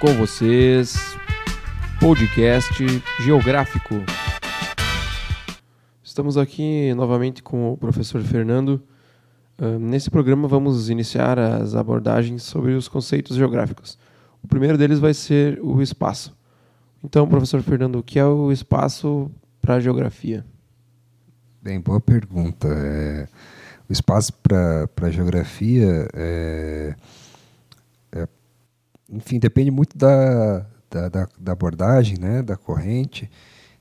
com vocês, podcast geográfico. Estamos aqui novamente com o professor Fernando. Nesse programa vamos iniciar as abordagens sobre os conceitos geográficos. O primeiro deles vai ser o espaço. Então, professor Fernando, o que é o espaço para a geografia? Bem, boa pergunta. É, o espaço para a geografia é, enfim, depende muito da, da, da, da, abordagem, né, da corrente.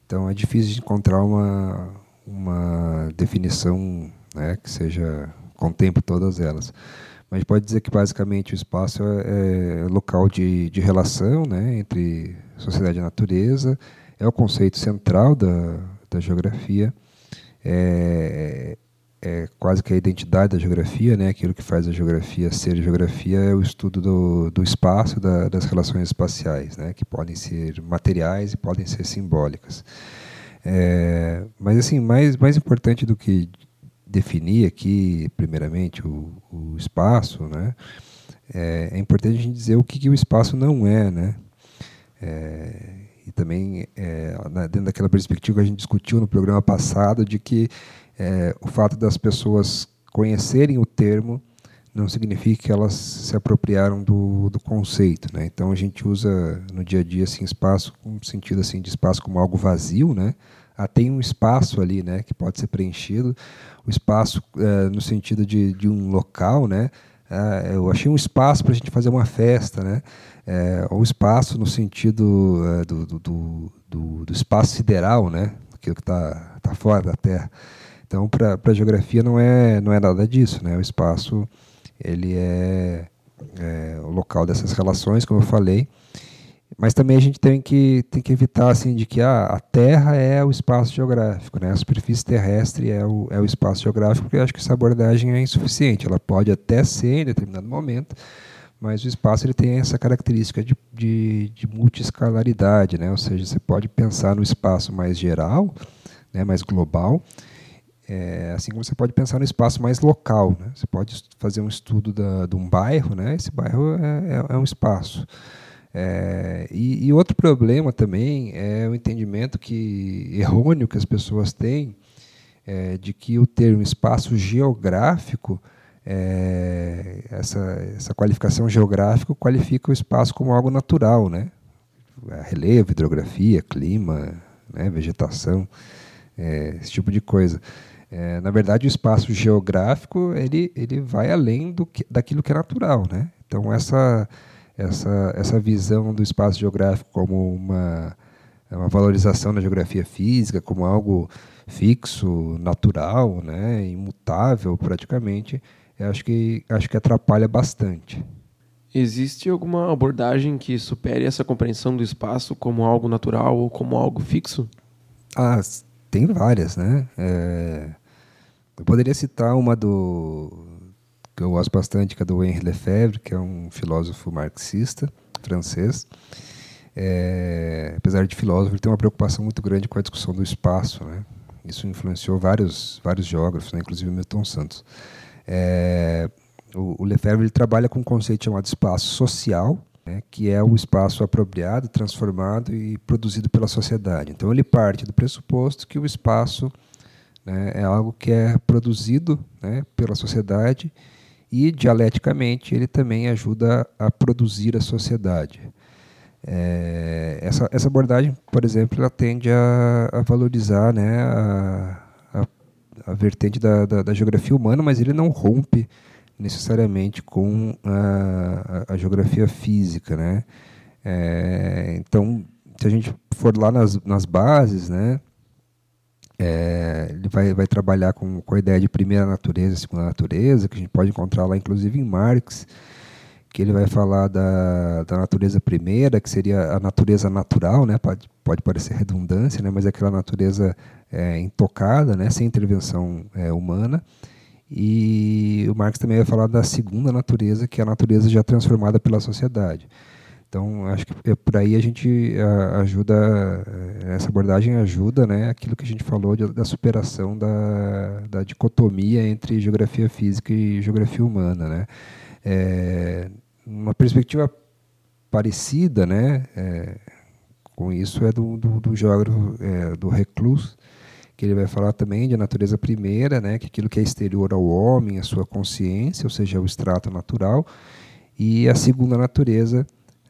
Então é difícil de encontrar uma, uma definição né, que seja contemple todas elas. Mas pode dizer que basicamente o espaço é, é local de, de relação né, entre sociedade e natureza, é o conceito central da, da geografia, é, é quase que a identidade da geografia, né? aquilo que faz a geografia ser geografia é o estudo do, do espaço, da, das relações espaciais, né? que podem ser materiais e podem ser simbólicas. É, mas assim, mais, mais importante do que definir aqui, primeiramente, o, o espaço, né? É, é, importante a gente dizer o que, que o espaço não é, né? É, e também é, dentro daquela perspectiva que a gente discutiu no programa passado de que é, o fato das pessoas conhecerem o termo não significa que elas se apropriaram do, do conceito, né? Então a gente usa no dia a dia assim espaço com sentido assim de espaço como algo vazio, né? Ah, tem um espaço ali, né, que pode ser preenchido. O espaço é, no sentido de, de um local, né? Ah, eu achei um espaço para a gente fazer uma festa, né? É, espaço no sentido é, do, do, do, do, espaço sideral, né? Aquilo que está tá fora da Terra. Então, para a geografia não é, não é nada disso, né? O espaço ele é, é o local dessas relações, como eu falei, mas também a gente tem que, tem que evitar assim de que ah, a Terra é o espaço geográfico, né? a superfície terrestre é o, é o espaço geográfico, porque eu acho que essa abordagem é insuficiente. Ela pode até ser em determinado momento, mas o espaço ele tem essa característica de, de, de multiescalaridade, né? ou seja, você pode pensar no espaço mais geral, né? mais global, é, assim como você pode pensar no espaço mais local. Né? Você pode fazer um estudo da, de um bairro, né? esse bairro é, é, é um espaço. É, e, e, outro problema também é o entendimento que errôneo que as pessoas têm é, de que o termo espaço geográfico, é, essa, essa qualificação geográfica qualifica o espaço como algo natural, né? Relevo, hidrografia, clima, né? vegetação, é, esse tipo de coisa. É, na verdade, o espaço geográfico ele, ele vai além do que, daquilo que é natural, né? Então essa essa, essa visão do espaço geográfico como uma, uma valorização da geografia física, como algo fixo, natural, né, imutável praticamente, eu acho que, acho que atrapalha bastante. Existe alguma abordagem que supere essa compreensão do espaço como algo natural ou como algo fixo? Ah, tem várias, né? É, eu poderia citar uma do que eu gosto bastante, que é do Henri Lefebvre, que é um filósofo marxista francês. É, apesar de filósofo, ele tem uma preocupação muito grande com a discussão do espaço. Né? Isso influenciou vários, vários geógrafos, né? inclusive Milton Santos. É, o, o Lefebvre ele trabalha com um conceito chamado espaço social, né? que é o espaço apropriado, transformado e produzido pela sociedade. Então ele parte do pressuposto que o espaço né, é algo que é produzido né, pela sociedade e dialeticamente ele também ajuda a produzir a sociedade. É, essa, essa abordagem, por exemplo, ela tende a, a valorizar né, a, a, a vertente da, da, da, geografia humana, mas ele não rompe necessariamente com a, a geografia física. Né? É, então, se a gente for lá nas, nas bases, né, é, ele vai, vai trabalhar com, com a ideia de primeira natureza, segunda natureza, que a gente pode encontrar lá, inclusive, em Marx, que ele vai falar da, da natureza primeira, que seria a natureza natural, né? pode, pode parecer redundância, né? mas é aquela natureza é, intocada, né? sem intervenção é, humana. E o Marx também vai falar da segunda natureza, que é a natureza já transformada pela sociedade. Então, acho que é por aí a gente ajuda, eh, essa abordagem ajuda né, aquilo que a gente falou de, da superação da, da dicotomia entre geografia física e geografia humana. Né? É, uma perspectiva parecida, né? É, com isso é do, do, do geógrafo é, do Reclus, que ele vai falar também de natureza primeira, né? Que aquilo que é exterior ao homem, a sua consciência, ou seja, o extrato natural, e a segunda natureza,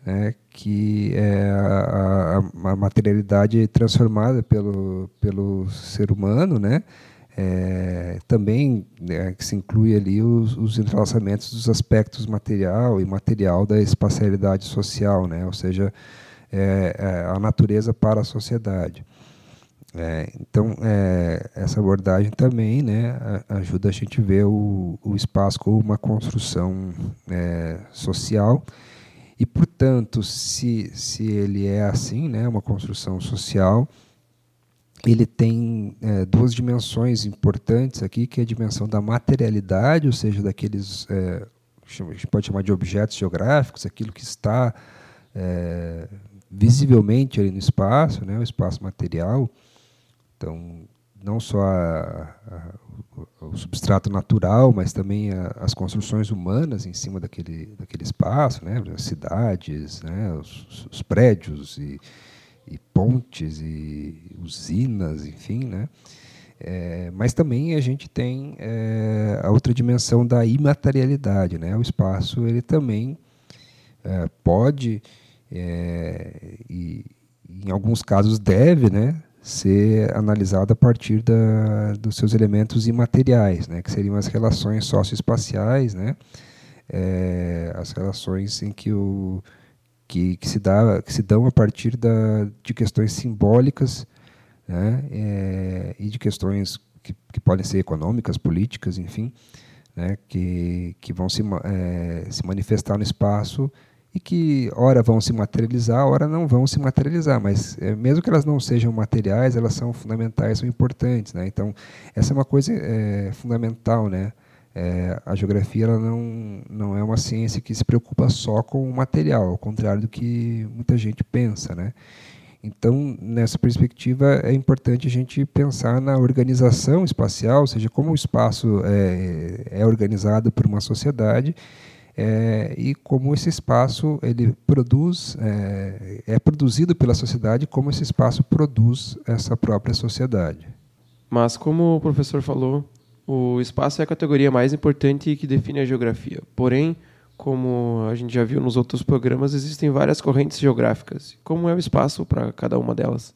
né? Que é a, a, a materialidade transformada pelo, pelo ser humano, né? É, também né, que se inclui ali os, os, entrelaçamentos dos aspectos material e material da espacialidade social, né? ou seja, é, é, a natureza para a sociedade. É, então, é, essa abordagem também né, ajuda a gente a ver o, o espaço como uma construção é, social e, portanto, se, se ele é assim, né, uma construção social, ele tem é, duas dimensões importantes aqui, que é a dimensão da materialidade, ou seja, daqueles, é, a gente pode chamar de objetos geográficos, aquilo que está é, visivelmente ali no espaço, né, o espaço material. Então, não só a, a, o substrato natural, mas também a, as construções humanas em cima daquele, daquele espaço, né, as cidades, né, os, os prédios e e pontes e usinas, enfim, né? É, mas também a gente tem é, a outra dimensão da imaterialidade, né? O espaço ele também é, pode é, e em alguns casos deve, né? Ser analisado a partir da, dos seus elementos imateriais, né? Que seriam as relações socioespaciais, né? É, as relações em que o que, que, se, dá, que se dão a partir da, de questões simbólicas né, é, e de questões que, que, podem ser econômicas, políticas, enfim, né, que, que vão se, é, se manifestar no espaço e que, ora, vão se materializar, ora, não vão se materializar, mas é, mesmo que elas não sejam materiais, elas são fundamentais, são importantes. Né? Então, essa é uma coisa é, fundamental, né? É, a geografia não, não é uma ciência que se preocupa só com o material, ao contrário do que muita gente pensa. Né? Então, nessa perspectiva, é importante a gente pensar na organização espacial, ou seja, como o espaço é, é organizado por uma sociedade é, e como esse espaço ele produz, é, é produzido pela sociedade, como esse espaço produz essa própria sociedade. Mas, como o professor falou, o espaço é a categoria mais importante que define a geografia. Porém, como a gente já viu nos outros programas, existem várias correntes geográficas. Como é o espaço para cada uma delas?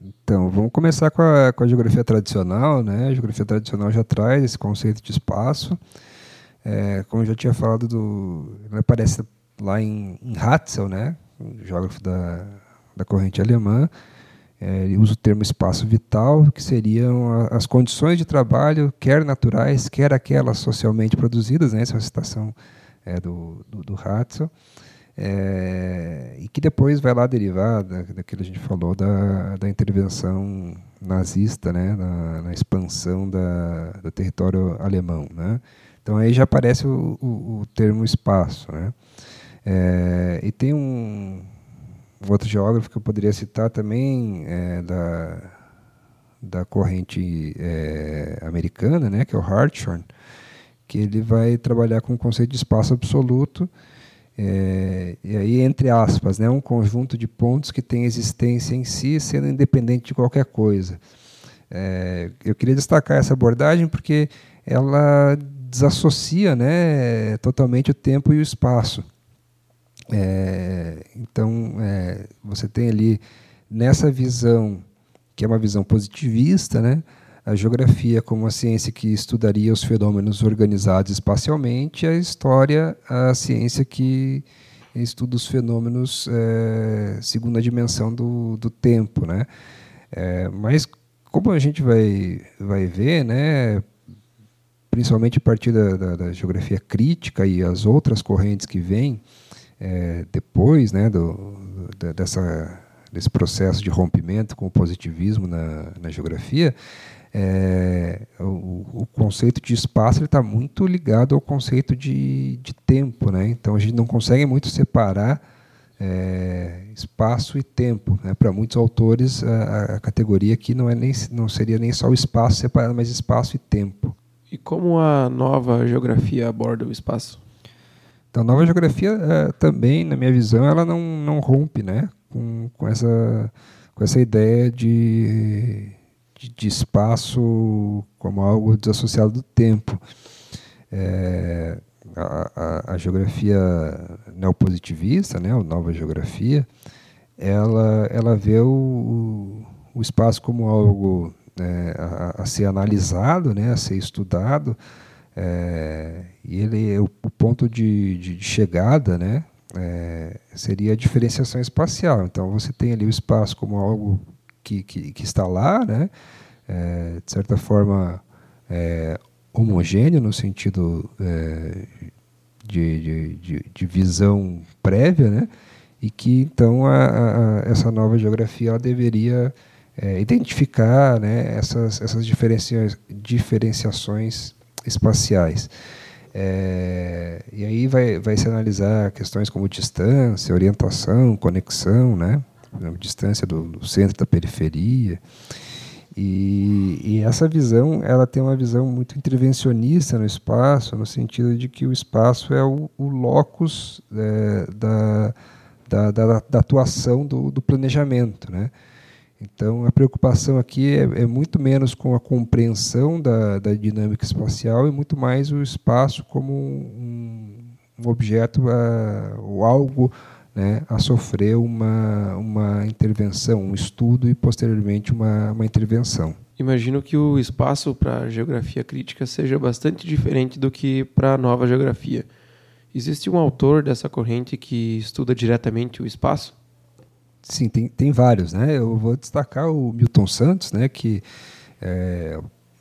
Então, vamos começar com a, com a geografia tradicional. Né? A geografia tradicional já traz esse conceito de espaço. É, como eu já tinha falado, do, aparece lá em, em Hatzel, né? geógrafo da, da corrente alemã, é, usa o termo espaço vital, que seriam as condições de trabalho, quer naturais, quer aquelas socialmente produzidas, né? essa é uma citação é, do, do, do Hatzel, é, e que depois vai lá derivar da, daquilo que a gente falou da, da intervenção nazista, né? na, na expansão da, do território alemão. Né? Então aí já aparece o, o, o termo espaço. Né? É, e tem um, um outro geógrafo que eu poderia citar também é da, da corrente é, americana, né, que é o Hartshorne, que ele vai trabalhar com o conceito de espaço absoluto, é, e aí, entre aspas, né, um conjunto de pontos que tem existência em si, sendo independente de qualquer coisa. É, eu queria destacar essa abordagem porque ela desassocia né, totalmente o tempo e o espaço. É, então, é, você tem ali, nessa visão, que é uma visão positivista, né, a geografia como a ciência que estudaria os fenômenos organizados espacialmente, a história, a ciência que estuda os fenômenos é, segundo a dimensão do, do tempo. Né? É, mas, como a gente vai, vai ver, né, principalmente a partir da, da, da geografia crítica e as outras correntes que vêm, é, depois né, do, dessa, desse processo de rompimento com o positivismo na, na geografia, é, o, o, conceito de espaço está muito ligado ao conceito de, de tempo. Né? Então a gente não consegue muito separar é, espaço e tempo. Né? Para muitos autores, a, a, categoria aqui não, é nem, não seria nem só o espaço separado, mas espaço e tempo. E como a nova geografia aborda o espaço? Então, nova geografia é, também, na minha visão, ela não, não rompe né, com, com, essa, com essa ideia de, de, de espaço como algo desassociado do tempo. É, a, a, a, geografia neopositivista, né, a nova geografia, ela, ela vê o, o espaço como algo né, a, a, ser analisado, né, a ser estudado, é, e ele o, o ponto de, de, de, chegada, né, é, seria a diferenciação espacial. Então você tem ali o espaço como algo que, que, que está lá, né, é, de certa forma é, homogêneo no sentido é, de, de, de, visão prévia, né, e que então a, a, essa nova geografia ela deveria é, identificar né, essas, essas diferencia, diferenciações espaciais. É, e aí vai, vai se analisar questões como distância, orientação, conexão, né? distância do, do centro da periferia. E, e, essa visão, ela tem uma visão muito intervencionista no espaço, no sentido de que o espaço é o, o locus é, da, da, da, da, atuação do, do planejamento, né? Então, a preocupação aqui é, é muito menos com a compreensão da, da, dinâmica espacial e muito mais o espaço como um, um objeto a, ou algo né, a sofrer uma, uma intervenção, um estudo e, posteriormente, uma, uma intervenção. Imagino que o espaço para geografia crítica seja bastante diferente do que para a nova geografia. Existe um autor dessa corrente que estuda diretamente o espaço? Sim, tem, tem vários, né? Eu vou destacar o Milton Santos, né? Que é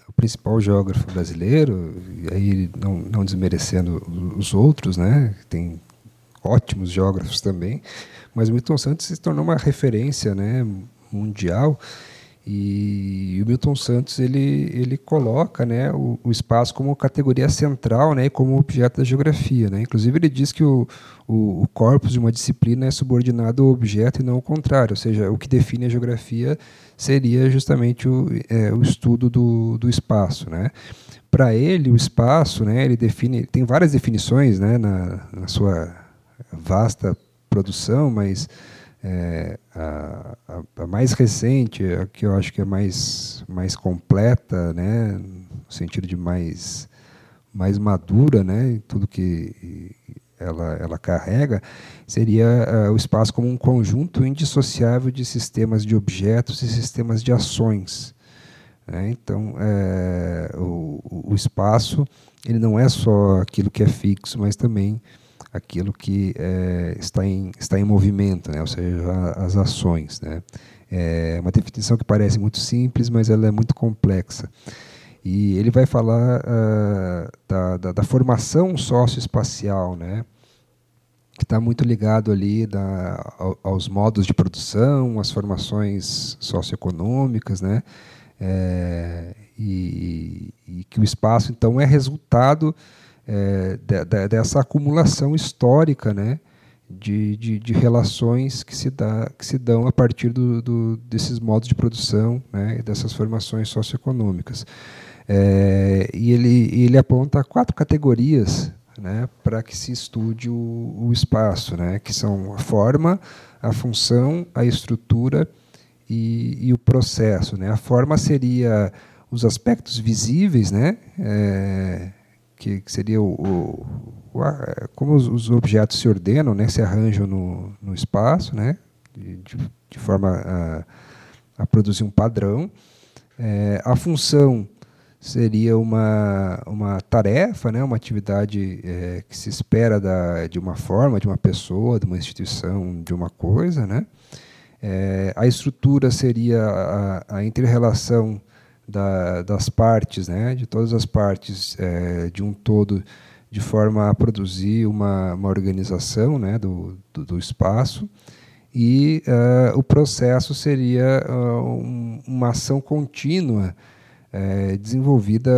o principal geógrafo brasileiro, e aí não, não desmerecendo os outros, né? Tem ótimos geógrafos também, mas o Milton Santos se tornou uma referência, né? Mundial e o Milton Santos ele, ele coloca né, o, o, espaço como categoria central né, como objeto da geografia. Né? Inclusive, ele diz que o, o, o corpus de uma disciplina é subordinado ao objeto e não ao contrário, ou seja, o que define a geografia seria justamente o, é, o estudo do, do espaço. Né? Para ele, o espaço, né, ele define, tem várias definições né, na, na sua vasta produção, mas é, a, a, mais recente, a que eu acho que é mais, mais completa, né, no sentido de mais, mais madura, né, em tudo que ela, ela carrega, seria uh, o espaço como um conjunto indissociável de sistemas de objetos e sistemas de ações. Né? Então, é, o, o espaço ele não é só aquilo que é fixo, mas também aquilo que é, está, em, está em movimento, né? ou seja, as ações. Né? É uma definição que parece muito simples, mas ela é muito complexa. E ele vai falar uh, da, da, da, formação socioespacial, né? que está muito ligado ali da, aos modos de produção, às formações socioeconômicas, né? É, e, e, que o espaço então é resultado é, de, de, dessa acumulação histórica né, de, de, de, relações que se, dá, que se dão a partir do, do desses modos de produção né, e dessas formações socioeconômicas. É, e ele, ele aponta quatro categorias né, para que se estude o, o espaço, né, que são a forma, a função, a estrutura e, e o processo. Né. A forma seria os aspectos visíveis, né, é, que, que seria o, o, o, como os, os, objetos se ordenam, né, se arranjam no, no espaço, né, de, de forma a, a, produzir um padrão. É, a função seria uma, uma tarefa, né, uma atividade é, que se espera da, de uma forma, de uma pessoa, de uma instituição, de uma coisa. Né? É, a estrutura seria a, a inter-relação da, das partes, né, de todas as partes é, de um todo, de forma a produzir uma, uma organização né, do, do, do espaço. E uh, o processo seria uh, um, uma ação contínua uh, desenvolvida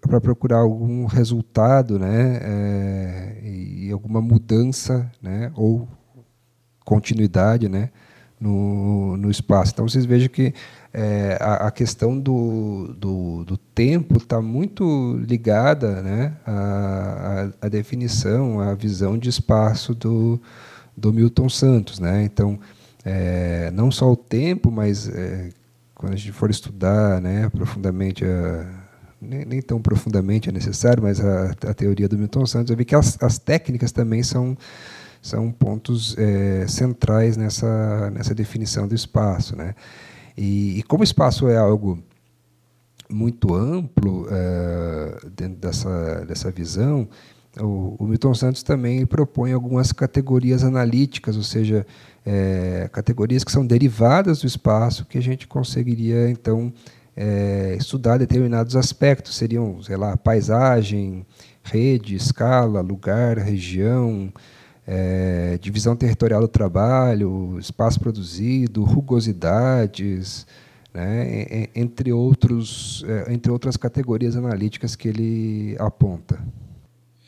para procurar algum resultado né, e alguma mudança né, ou continuidade né, no, no espaço. Então vocês vejam que é, a, a, questão do, do, do tempo está muito ligada né, à, à, definição, à visão de espaço do, do Milton Santos. Né? Então, é, não só o tempo, mas é, quando a gente for estudar né, profundamente, a, nem, nem, tão profundamente é necessário, mas a, a teoria do Milton Santos, vai ver que as, as técnicas também são são pontos é, centrais nessa, nessa definição do espaço. Né? E, e como o espaço é algo muito amplo é, dentro dessa, dessa visão, o, o, Milton Santos também propõe algumas categorias analíticas, ou seja, é, categorias que são derivadas do espaço que a gente conseguiria, então, é, estudar determinados aspectos. Seriam, sei lá, paisagem, rede, escala, lugar, região, é, divisão territorial do trabalho, espaço produzido, rugosidades, né, entre, outros, é, entre outras categorias analíticas que ele aponta.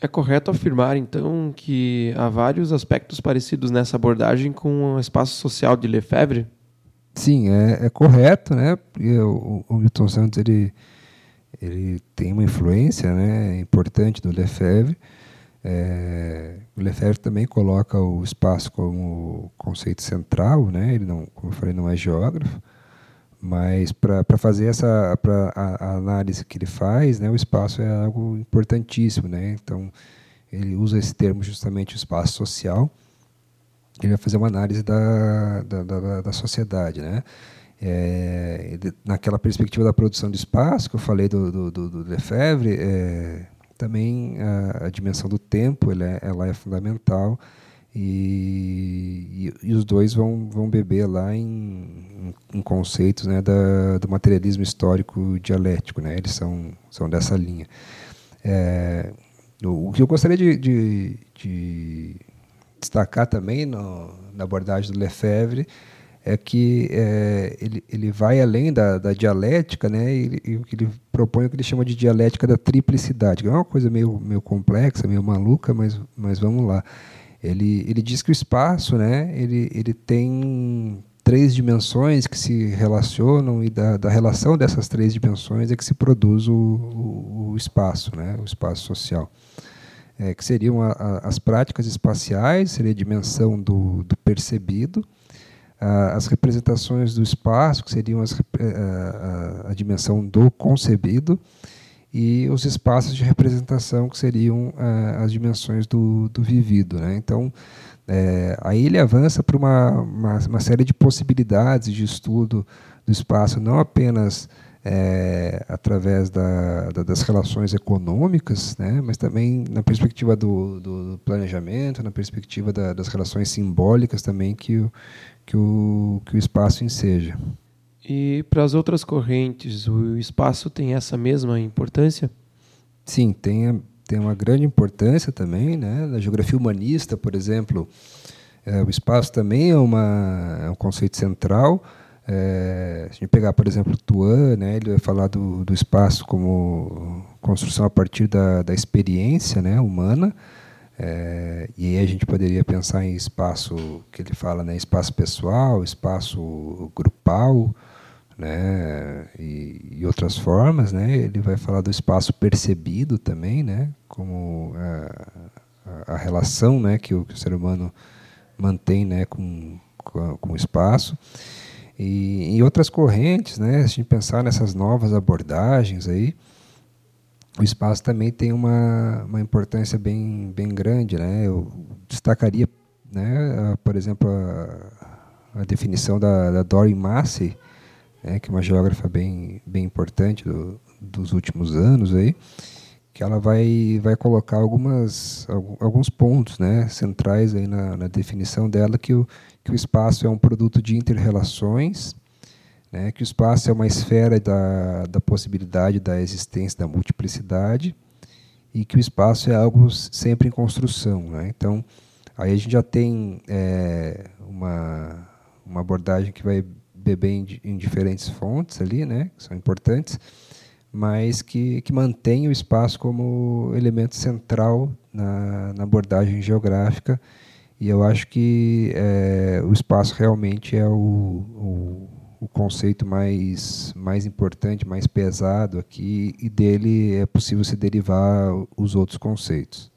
É correto afirmar, então, que há vários aspectos parecidos nessa abordagem com o espaço social de Lefebvre? Sim, é, é correto, né? O, o Milton Santos ele, ele tem uma influência né, importante do Lefebvre, é, o Lefebvre também coloca o espaço como conceito central, né? Ele não, como eu falei, não é geógrafo, mas para fazer essa pra, a, a, análise que ele faz, né, o espaço é algo importantíssimo, né? Então ele usa esse termo justamente o espaço social. Ele vai fazer uma análise da, da, da, da sociedade, né? É, naquela perspectiva da produção de espaço que eu falei do, do, do, do Lefebvre, é, também a, a dimensão do tempo ela é, ela é fundamental e, e, e, os dois vão, vão beber lá em, em, em conceitos né, da, do materialismo histórico dialético. Né? Eles são, são dessa linha. É, o, o, que eu gostaria de, de, de destacar também no, na abordagem do Lefebvre é que é, ele, ele vai além da, da dialética, né? E, e ele propõe o que ele chama de dialética da triplicidade, que é uma coisa meio, meio complexa, meio maluca, mas, mas vamos lá. Ele, ele diz que o espaço, né? Ele, ele tem três dimensões que se relacionam e da, da relação dessas três dimensões é que se produz o, o, o espaço, né? O espaço social. É, que seriam a, a, as práticas espaciais, seria a dimensão do, do percebido, as representações do espaço, que seriam as, a, a, dimensão do concebido, e os espaços de representação, que seriam as dimensões do, do vivido. Né? Então, é, aí ele avança para uma, uma, uma, série de possibilidades de estudo do espaço, não apenas é, através da, da, das relações econômicas, né, mas também na perspectiva do, do planejamento, na perspectiva da, das relações simbólicas também que o, que o, que o espaço enseja. E para as outras correntes, o espaço tem essa mesma importância? Sim, tem, tem uma grande importância também. Né? Na geografia humanista, por exemplo, é, o espaço também é, uma, é um conceito central. É, se a gente pegar, por exemplo, Tuan, né, ele vai falar do, do espaço como construção a partir da, da experiência né, humana. É, e aí a gente poderia pensar em espaço que ele fala, né, espaço pessoal, espaço grupal, né, e, e, outras formas, né. Ele vai falar do espaço percebido também, né, como a, a relação, né, que o, que o, ser humano mantém, né, com, com, com o espaço. E em outras correntes, né, se a gente pensar nessas novas abordagens aí, o espaço também tem uma, uma importância bem, bem grande. Né? Eu destacaria, né, a, por exemplo, a, a definição da, da Doreen Massey, né, que é uma geógrafa bem, bem importante do, dos últimos anos, aí, que ela vai, vai colocar algumas, alguns pontos né, centrais aí na, na definição dela, que o, que o espaço é um produto de interrelações né, que o espaço é uma esfera da, da possibilidade da existência da multiplicidade e que o espaço é algo sempre em construção. Né? Então, aí a gente já tem é, uma, uma abordagem que vai beber em, em, diferentes fontes ali, né, que são importantes, mas que, que mantém o espaço como elemento central na, na abordagem geográfica E eu acho que é, o espaço realmente é o, o, o, conceito mais, mais importante, mais pesado aqui, e dele é possível se derivar os outros conceitos.